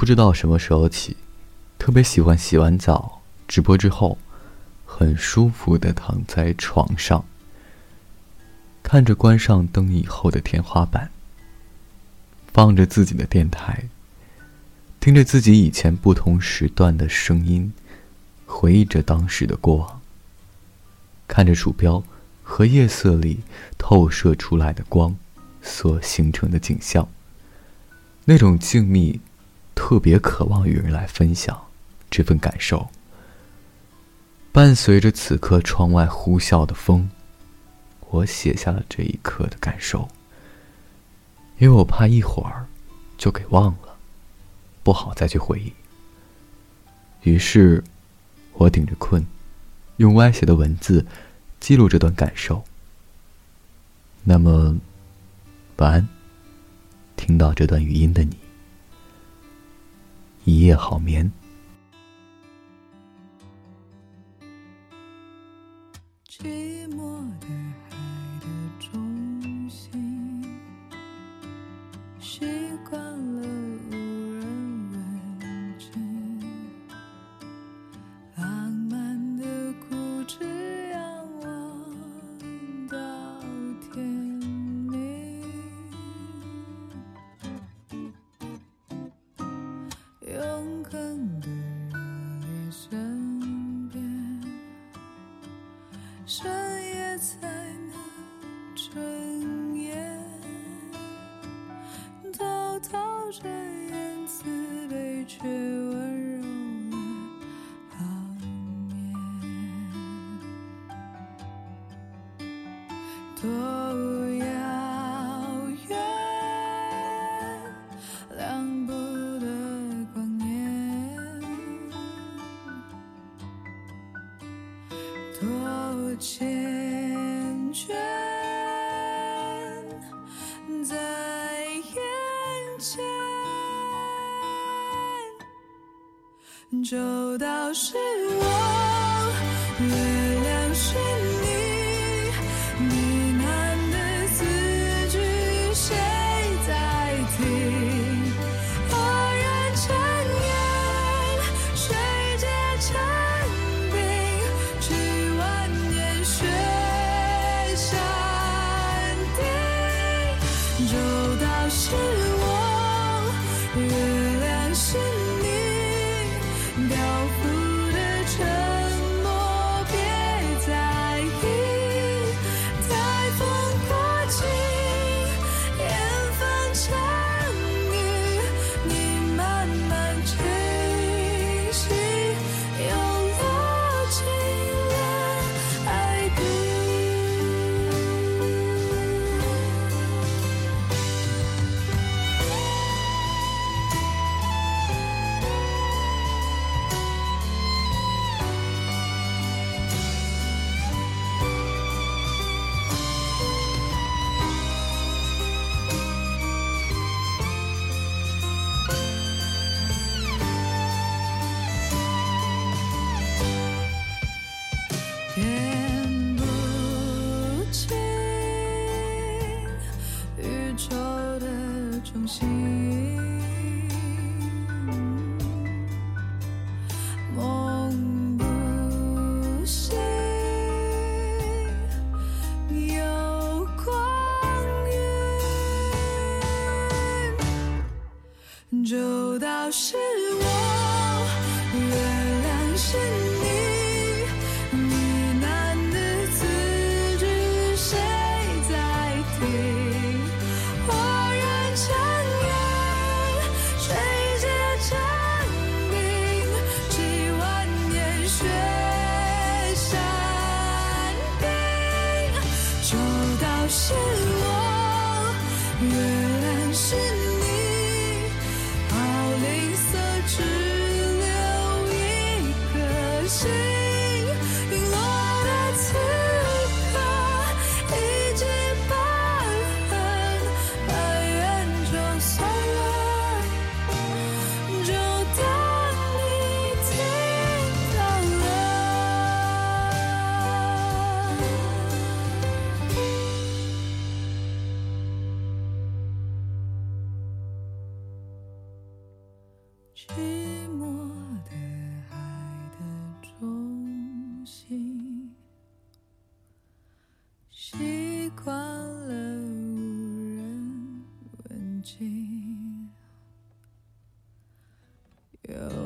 不知道什么时候起，特别喜欢洗完澡直播之后，很舒服的躺在床上，看着关上灯以后的天花板，放着自己的电台，听着自己以前不同时段的声音，回忆着当时的过往，看着鼠标和夜色里透射出来的光所形成的景象，那种静谧。特别渴望与人来分享这份感受。伴随着此刻窗外呼啸的风，我写下了这一刻的感受。因为我怕一会儿就给忘了，不好再去回忆。于是，我顶着困，用歪斜的文字记录这段感受。那么，晚安，听到这段语音的你。一夜好眠。寂寞的深夜才能睁眼，偷偷抽烟，慈悲却温柔了寒夜。缱绻，在眼前。就到是我，手的中心梦不醒，有光晕就到是我，月亮是。是我，月亮是你，宝林色只留一颗心。Yeah.